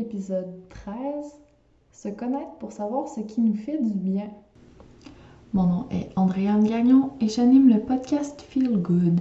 épisode 13, se connaître pour savoir ce qui nous fait du bien. Mon nom est Andréane Gagnon et j'anime le podcast Feel Good.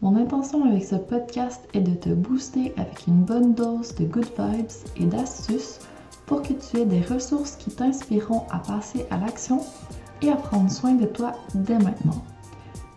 Mon intention avec ce podcast est de te booster avec une bonne dose de good vibes et d'astuces pour que tu aies des ressources qui t'inspireront à passer à l'action et à prendre soin de toi dès maintenant.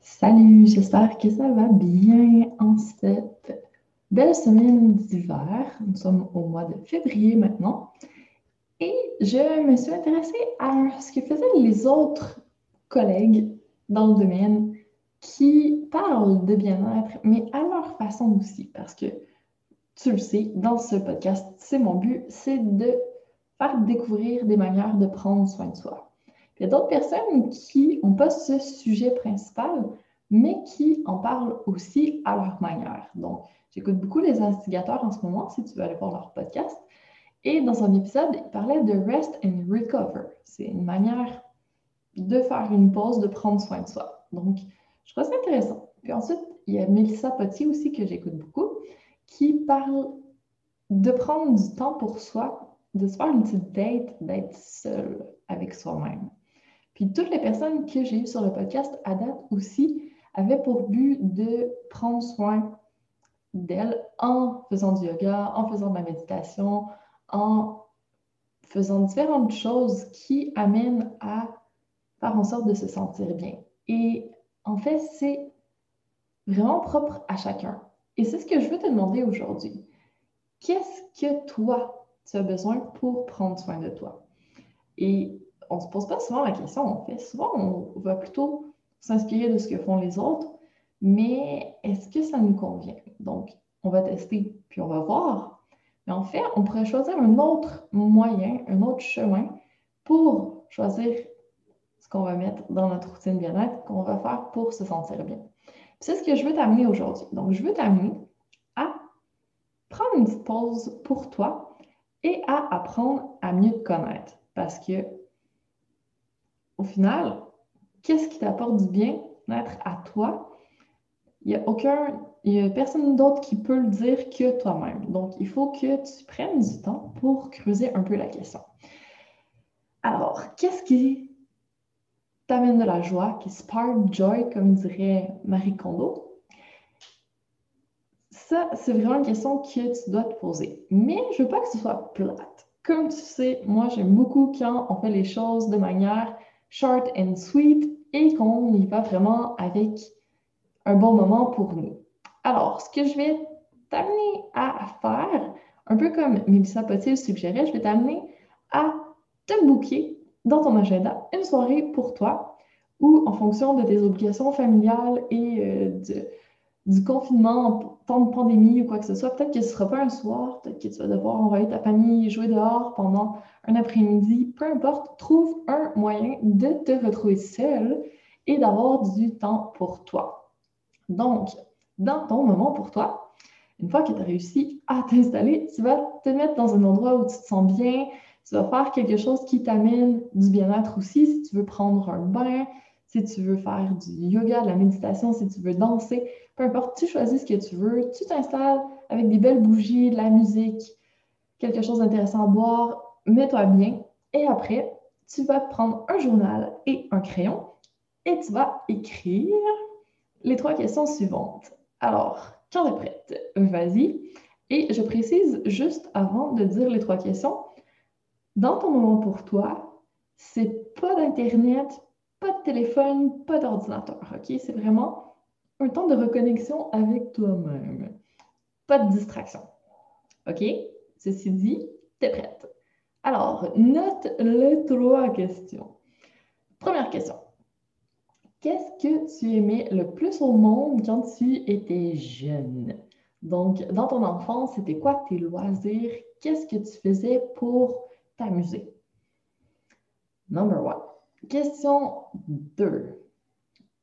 Salut, j'espère que ça va bien en cette belle semaine d'hiver. Nous sommes au mois de février maintenant. Et je me suis intéressée à ce que faisaient les autres collègues dans le domaine qui parlent de bien-être, mais à leur façon aussi, parce que tu le sais, dans ce podcast, c'est mon but, c'est de faire découvrir des manières de prendre soin de soi. Il y a d'autres personnes qui n'ont pas ce sujet principal, mais qui en parlent aussi à leur manière. Donc, j'écoute beaucoup les instigateurs en ce moment, si tu veux aller voir leur podcast. Et dans un épisode, ils parlaient de rest and recover. C'est une manière de faire une pause, de prendre soin de soi. Donc, je trouve ça intéressant. Puis ensuite, il y a Melissa Potier aussi que j'écoute beaucoup, qui parle de prendre du temps pour soi, de se faire une petite date, d'être seul avec soi-même. Puis toutes les personnes que j'ai eues sur le podcast à date aussi avaient pour but de prendre soin d'elles en faisant du yoga, en faisant de la méditation, en faisant différentes choses qui amènent à faire en sorte de se sentir bien. Et en fait, c'est vraiment propre à chacun. Et c'est ce que je veux te demander aujourd'hui. Qu'est-ce que toi, tu as besoin pour prendre soin de toi? Et on ne se pose pas souvent la question, en fait. Souvent, on va plutôt s'inspirer de ce que font les autres, mais est-ce que ça nous convient? Donc, on va tester, puis on va voir. Mais en fait, on pourrait choisir un autre moyen, un autre chemin pour choisir ce qu'on va mettre dans notre routine bien-être, qu'on va faire pour se sentir bien. C'est ce que je veux t'amener aujourd'hui. Donc, je veux t'amener à prendre une petite pause pour toi et à apprendre à mieux te connaître. Parce que au final, qu'est-ce qui t'apporte du bien-être à toi? Il n'y a a personne d'autre qui peut le dire que toi-même. Donc, il faut que tu prennes du temps pour creuser un peu la question. Alors, qu'est-ce qui t'amène de la joie, qui spark joy, comme dirait Marie Kondo? Ça, c'est vraiment une question que tu dois te poser. Mais je veux pas que ce soit plate. Comme tu sais, moi, j'aime beaucoup quand on fait les choses de manière short and sweet et qu'on y va vraiment avec un bon moment pour nous. Alors, ce que je vais t'amener à faire, un peu comme Mélissa Potier suggérait, je vais t'amener à te booker dans ton agenda une soirée pour toi ou en fonction de tes obligations familiales et euh, du confinement, temps de pandémie ou quoi que ce soit, peut-être que ce ne sera pas un soir, peut-être que tu vas devoir envoyer ta famille jouer dehors pendant un après-midi, peu importe, trouve un moyen de te retrouver seul et d'avoir du temps pour toi. Donc, dans ton moment pour toi, une fois que tu as réussi à t'installer, tu vas te mettre dans un endroit où tu te sens bien, tu vas faire quelque chose qui t'amène du bien-être aussi, si tu veux prendre un bain, si tu veux faire du yoga, de la méditation, si tu veux danser, peu importe, tu choisis ce que tu veux, tu t'installes avec des belles bougies, de la musique, quelque chose d'intéressant à boire, mets-toi bien et après, tu vas prendre un journal et un crayon et tu vas écrire les trois questions suivantes. Alors, quand tu prête, vas-y. Et je précise juste avant de dire les trois questions, dans ton moment pour toi, c'est pas d'Internet, pas de téléphone, pas d'ordinateur, OK? C'est vraiment un temps de reconnexion avec toi-même. Pas de distraction. OK? Ceci dit, t'es prête. Alors, note les trois questions. Première question. Qu'est-ce que tu aimais le plus au monde quand tu étais jeune? Donc, dans ton enfance, c'était quoi tes loisirs? Qu'est-ce que tu faisais pour t'amuser? Number one. Question 2.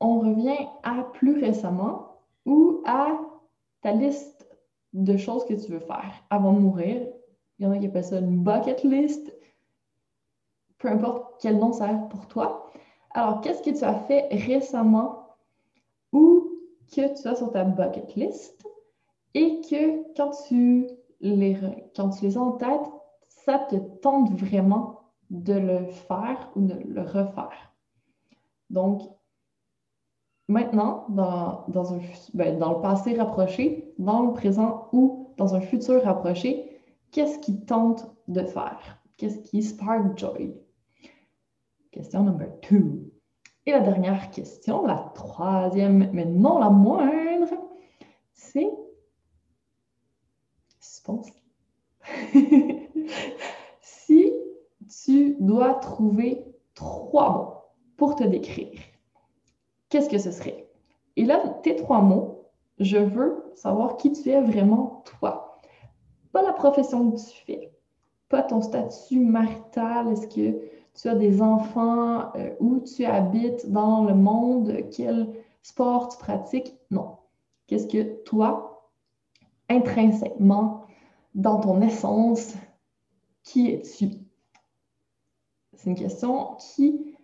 On revient à plus récemment ou à ta liste de choses que tu veux faire avant de mourir. Il y en a qui appellent ça une bucket list. Peu importe quel nom ça a pour toi. Alors, qu'est-ce que tu as fait récemment ou que tu as sur ta bucket list et que quand tu les, quand tu les as en tête, ça te tente vraiment de le faire ou de le refaire. Donc, maintenant, dans, un, ben, dans le passé rapproché, dans le présent ou dans un futur rapproché, qu'est-ce qui tente de faire? Qu'est-ce qui spark joy? Question number two. Et la dernière question, la troisième, mais non la moindre, c'est. tu dois trouver trois mots pour te décrire. Qu'est-ce que ce serait? Et là, tes trois mots, je veux savoir qui tu es vraiment toi. Pas la profession que tu fais, pas ton statut marital, est-ce que tu as des enfants, euh, où tu habites dans le monde, quel sport tu pratiques? Non. Qu'est-ce que toi, intrinsèquement, dans ton essence, qui es-tu? C'est une question qui,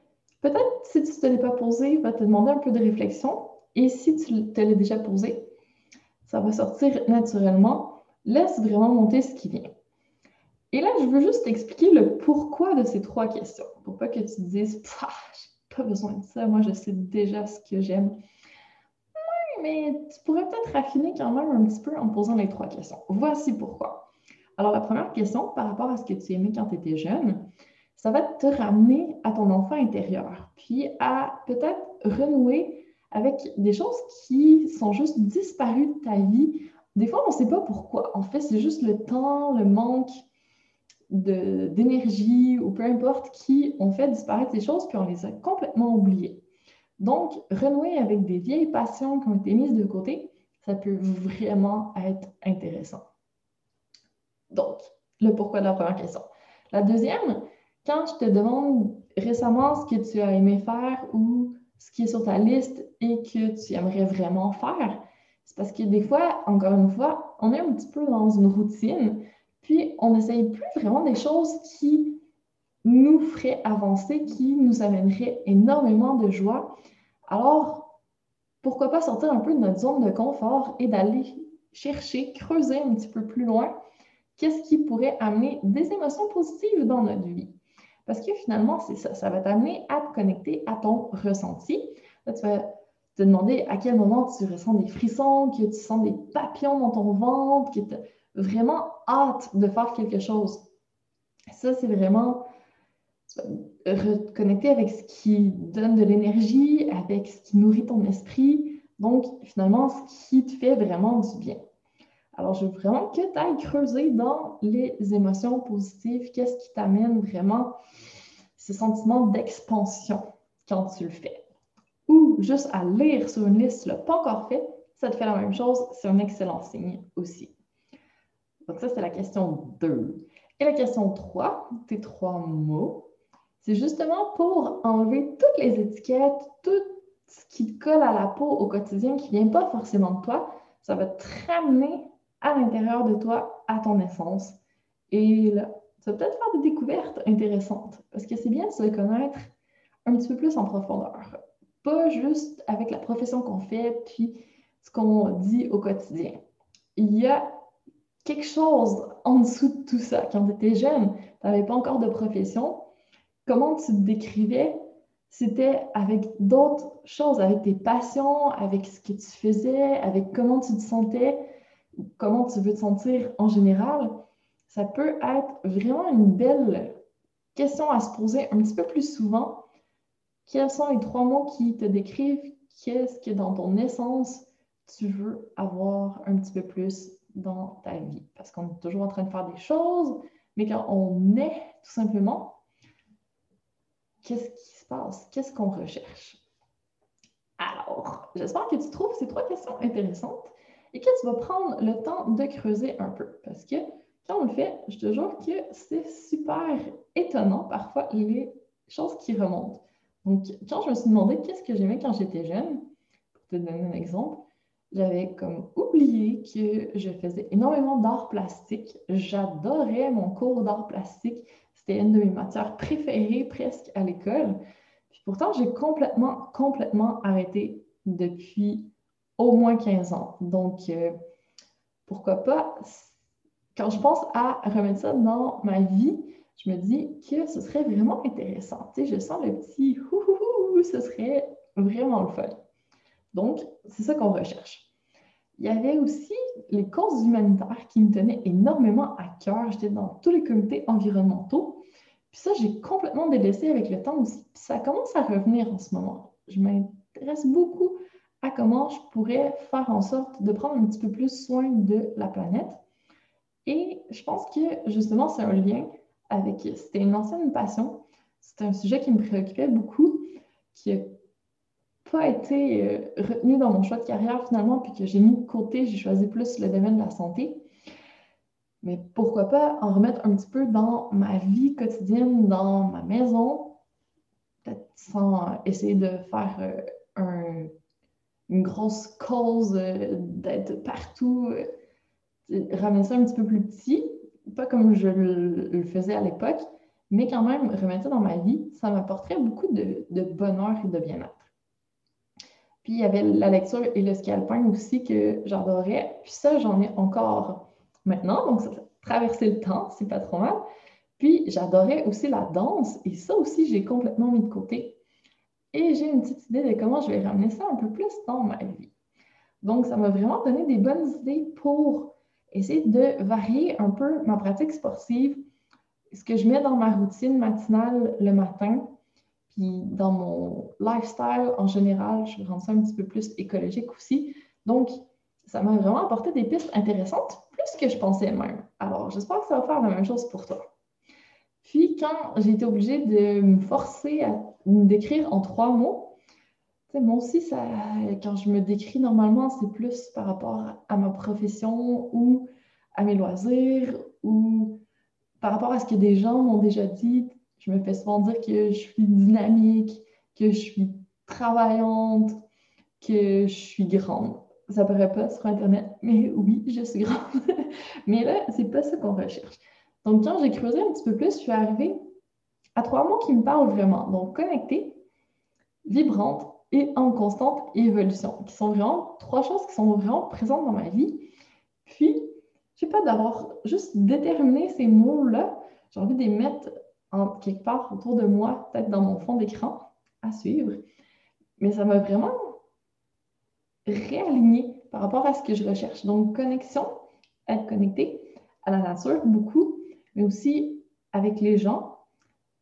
peut-être, si tu ne te l'es pas posée, va te demander un peu de réflexion. Et si tu te l'as déjà posée, ça va sortir naturellement. Laisse vraiment monter ce qui vient. Et là, je veux juste t'expliquer le pourquoi de ces trois questions. Pour pas que tu te dises, j'ai pas besoin de ça, moi je sais déjà ce que j'aime. Oui, mais tu pourrais peut-être raffiner quand même un petit peu en posant les trois questions. Voici pourquoi. Alors, la première question, par rapport à ce que tu aimais quand tu étais jeune, ça va te ramener à ton enfant intérieur, puis à peut-être renouer avec des choses qui sont juste disparues de ta vie. Des fois, on ne sait pas pourquoi. En fait, c'est juste le temps, le manque d'énergie ou peu importe qui ont fait disparaître ces choses, puis on les a complètement oubliées. Donc, renouer avec des vieilles passions qui ont été mises de côté, ça peut vraiment être intéressant. Donc, le pourquoi de la première question. La deuxième, quand je te demande récemment ce que tu as aimé faire ou ce qui est sur ta liste et que tu aimerais vraiment faire, c'est parce que des fois, encore une fois, on est un petit peu dans une routine, puis on n'essaye plus vraiment des choses qui nous feraient avancer, qui nous amèneraient énormément de joie. Alors, pourquoi pas sortir un peu de notre zone de confort et d'aller chercher, creuser un petit peu plus loin, qu'est-ce qui pourrait amener des émotions positives dans notre vie? Parce que finalement, c'est ça. Ça va t'amener à te connecter à ton ressenti. Là, tu vas te demander à quel moment tu ressens des frissons, que tu sens des papillons dans ton ventre, que tu as vraiment hâte de faire quelque chose. Ça, c'est vraiment reconnecter avec ce qui donne de l'énergie, avec ce qui nourrit ton esprit. Donc, finalement, ce qui te fait vraiment du bien. Alors, je veux vraiment que tu ailles creuser dans les émotions positives. Qu'est-ce qui t'amène vraiment ce sentiment d'expansion quand tu le fais? Ou juste à lire sur une liste, tu ne l'as pas encore fait, ça te fait la même chose, c'est un excellent signe aussi. Donc ça, c'est la question 2. Et la question 3, tes trois mots, c'est justement pour enlever toutes les étiquettes, tout ce qui te colle à la peau au quotidien qui ne vient pas forcément de toi. Ça va te ramener à l'intérieur de toi, à ton essence. Et là, ça va peut-être faire des découvertes intéressantes parce que c'est bien de se connaître un petit peu plus en profondeur. Pas juste avec la profession qu'on fait, puis ce qu'on dit au quotidien. Il y a quelque chose en dessous de tout ça. Quand tu étais jeune, tu n'avais pas encore de profession. Comment tu te décrivais? C'était avec d'autres choses, avec tes passions, avec ce que tu faisais, avec comment tu te sentais, comment tu veux te sentir en général. Ça peut être vraiment une belle question à se poser un petit peu plus souvent. Quels sont les trois mots qui te décrivent? Qu'est-ce que dans ton essence tu veux avoir un petit peu plus dans ta vie? Parce qu'on est toujours en train de faire des choses, mais quand on est tout simplement, qu'est-ce qui se passe? Qu'est-ce qu'on recherche? Alors, j'espère que tu trouves ces trois questions intéressantes et que tu vas prendre le temps de creuser un peu. Parce que quand on le fait, je te jure que c'est super étonnant parfois les choses qui remontent. Donc, quand je me suis demandé qu'est-ce que j'aimais quand j'étais jeune, pour te donner un exemple, j'avais comme oublié que je faisais énormément d'art plastique. J'adorais mon cours d'art plastique. C'était une de mes matières préférées presque à l'école. Puis pourtant, j'ai complètement, complètement arrêté depuis au moins 15 ans. Donc, euh, pourquoi pas, quand je pense à remettre ça dans ma vie, je me dis que ce serait vraiment intéressant. Tu sais, je sens le petit houhouhou, ce serait vraiment le fun. Donc, c'est ça qu'on recherche. Il y avait aussi les causes humanitaires qui me tenaient énormément à cœur. J'étais dans tous les comités environnementaux. Puis ça, j'ai complètement délaissé avec le temps aussi. Puis ça commence à revenir en ce moment. Je m'intéresse beaucoup à comment je pourrais faire en sorte de prendre un petit peu plus soin de la planète. Et je pense que justement, c'est un lien avec. C'était une ancienne passion. C'était un sujet qui me préoccupait beaucoup, qui a pas été euh, retenu dans mon choix de carrière finalement, puis que j'ai mis de côté, j'ai choisi plus le domaine de la santé. Mais pourquoi pas en remettre un petit peu dans ma vie quotidienne, dans ma maison, peut-être sans essayer de faire euh, une grosse cause euh, d'être partout, ramener ça un petit peu plus petit, pas comme je le, faisais à l'époque, mais quand même remettre ça dans ma vie, ça m'apporterait beaucoup de, bonheur et de bien-être. Puis il y avait la lecture et le scalping aussi que j'adorais. Puis ça, j'en ai encore maintenant. Donc, ça a traversé le temps, c'est pas trop mal. Puis j'adorais aussi la danse et ça aussi, j'ai complètement mis de côté. Et j'ai une petite idée de comment je vais ramener ça un peu plus dans ma vie. Donc, ça m'a vraiment donné des bonnes idées pour essayer de varier un peu ma pratique sportive, ce que je mets dans ma routine matinale le matin, puis dans mon lifestyle en général, je vais rendre ça un petit peu plus écologique aussi. Donc, ça m'a vraiment apporté des pistes intéressantes, plus que je pensais même. Alors, j'espère que ça va faire la même chose pour toi. Puis, quand j'ai été obligée de me forcer à me décrire en trois mots, moi aussi, ça, quand je me décris normalement, c'est plus par rapport à ma profession ou à mes loisirs ou par rapport à ce que des gens m'ont déjà dit je me fais souvent dire que je suis dynamique, que je suis travaillante, que je suis grande. Ça paraît pas sur Internet, mais oui, je suis grande. mais là, c'est pas ça qu'on recherche. Donc, quand j'ai creusé un petit peu plus, je suis arrivée à trois mots qui me parlent vraiment. Donc, connectée, vibrante et en constante évolution, qui sont vraiment trois choses qui sont vraiment présentes dans ma vie. Puis, je sais pas, d'avoir juste déterminé ces mots-là, j'ai envie de les mettre quelque part autour de moi, peut-être dans mon fond d'écran à suivre. Mais ça m'a vraiment réaligné par rapport à ce que je recherche. Donc, connexion, être connecté à la nature, beaucoup, mais aussi avec les gens,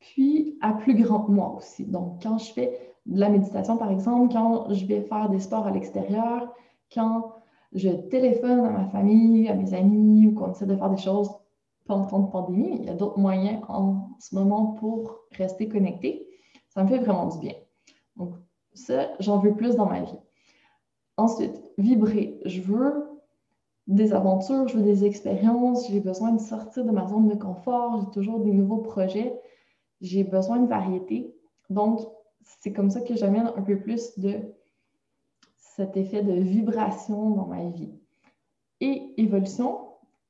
puis à plus grand moi aussi. Donc, quand je fais de la méditation, par exemple, quand je vais faire des sports à l'extérieur, quand je téléphone à ma famille, à mes amis, ou qu'on essaie de faire des choses en temps de pandémie, il y a d'autres moyens en ce moment pour rester connecté. Ça me fait vraiment du bien. Donc, ça, j'en veux plus dans ma vie. Ensuite, vibrer. Je veux des aventures, je veux des expériences, j'ai besoin de sortir de ma zone de confort, j'ai toujours des nouveaux projets, j'ai besoin de variété. Donc, c'est comme ça que j'amène un peu plus de cet effet de vibration dans ma vie. Et évolution,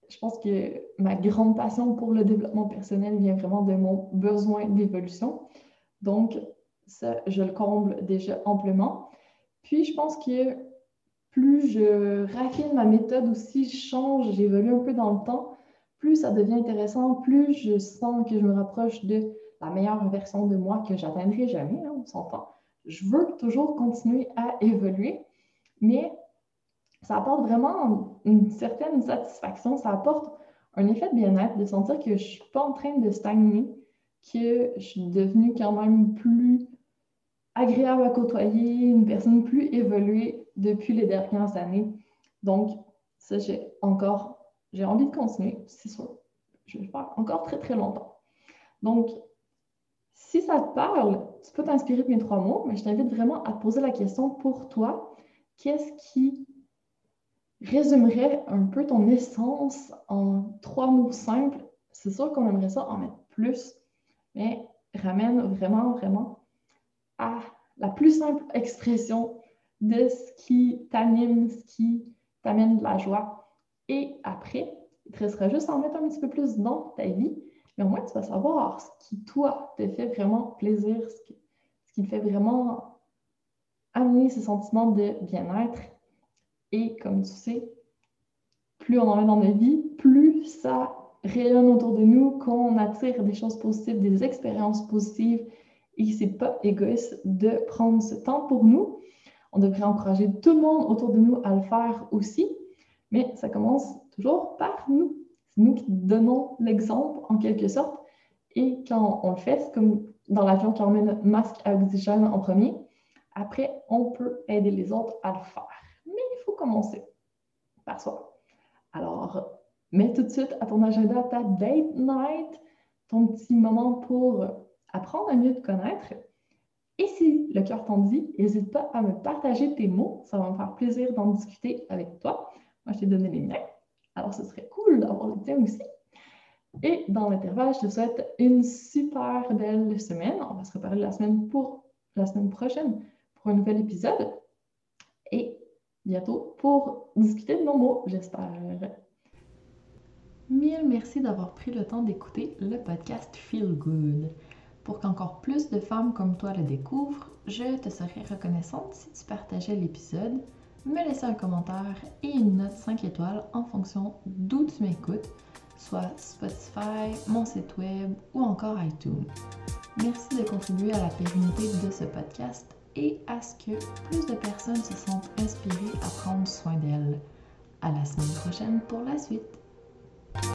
je pense que ma grande passion pour le développement personnel vient vraiment de mon besoin d'évolution. Donc, ça, je le comble déjà amplement. Puis, je pense que plus je raffine ma méthode aussi, je change, j'évolue un peu dans le temps, plus ça devient intéressant, plus je sens que je me rapproche de la meilleure version de moi que j'atteindrai jamais, hein, on s'entend. Je veux toujours continuer à évoluer, mais ça apporte vraiment une certaine satisfaction, ça apporte un effet de bien-être, de sentir que je ne suis pas en train de stagner, que je suis devenue quand même plus agréable à côtoyer, une personne plus évoluée depuis les dernières années. Donc, ça, j'ai encore, j'ai envie de continuer, c'est sûr. Je vais faire encore très, très longtemps. Donc, si ça te parle, tu peux t'inspirer de mes trois mots, mais je t'invite vraiment à poser la question pour toi, qu'est-ce qui résumerait un peu ton essence en trois mots simples? C'est sûr qu'on aimerait ça en mettre plus, mais ramène vraiment, vraiment à la plus simple expression de ce qui t'anime, ce qui t'amène de la joie. Et après, il te restera juste à en mettre un petit peu plus dans ta vie, mais au moins tu vas savoir ce qui, toi, te fait vraiment plaisir, ce qui, te fait vraiment amener ce sentiment de bien-être. Et comme tu sais, plus on en met dans notre vie, plus ça rayonne autour de nous, qu'on attire des choses positives, des expériences positives, et c'est pas égoïste de prendre ce temps pour nous. On devrait encourager tout le monde autour de nous à le faire aussi, mais ça commence toujours par nous. C'est nous qui donnons l'exemple en quelque sorte. Et quand on le fait, c'est comme dans l'avion qui emmène masque à oxygène en premier. Après, on peut aider les autres à le faire. Mais il faut commencer par soi. Alors, mets tout de suite à ton agenda ta date night, ton petit moment pour apprendre à mieux te connaître. Et si le cœur t'en dit, n'hésite pas à me partager tes mots. Ça va me faire plaisir d'en discuter avec toi. Moi, je t'ai donné les miens. Alors, ce serait cool d'avoir les tiens aussi. Et dans l'intervalle, je te souhaite une super belle semaine. On va se reparler la semaine pour la semaine prochaine pour un nouvel épisode. Et bientôt pour discuter de nos mots, j'espère. Mille merci d'avoir pris le temps d'écouter le podcast Feel Good. Pour qu'encore plus de femmes comme toi le découvrent, je te serais reconnaissante si tu partageais l'épisode, me laissais un commentaire et une note 5 étoiles en fonction d'où tu m'écoutes, soit Spotify, mon site web ou encore iTunes. Merci de contribuer à la pérennité de ce podcast et à ce que plus de personnes se sentent inspirées à prendre soin d'elles. À la semaine prochaine pour la suite.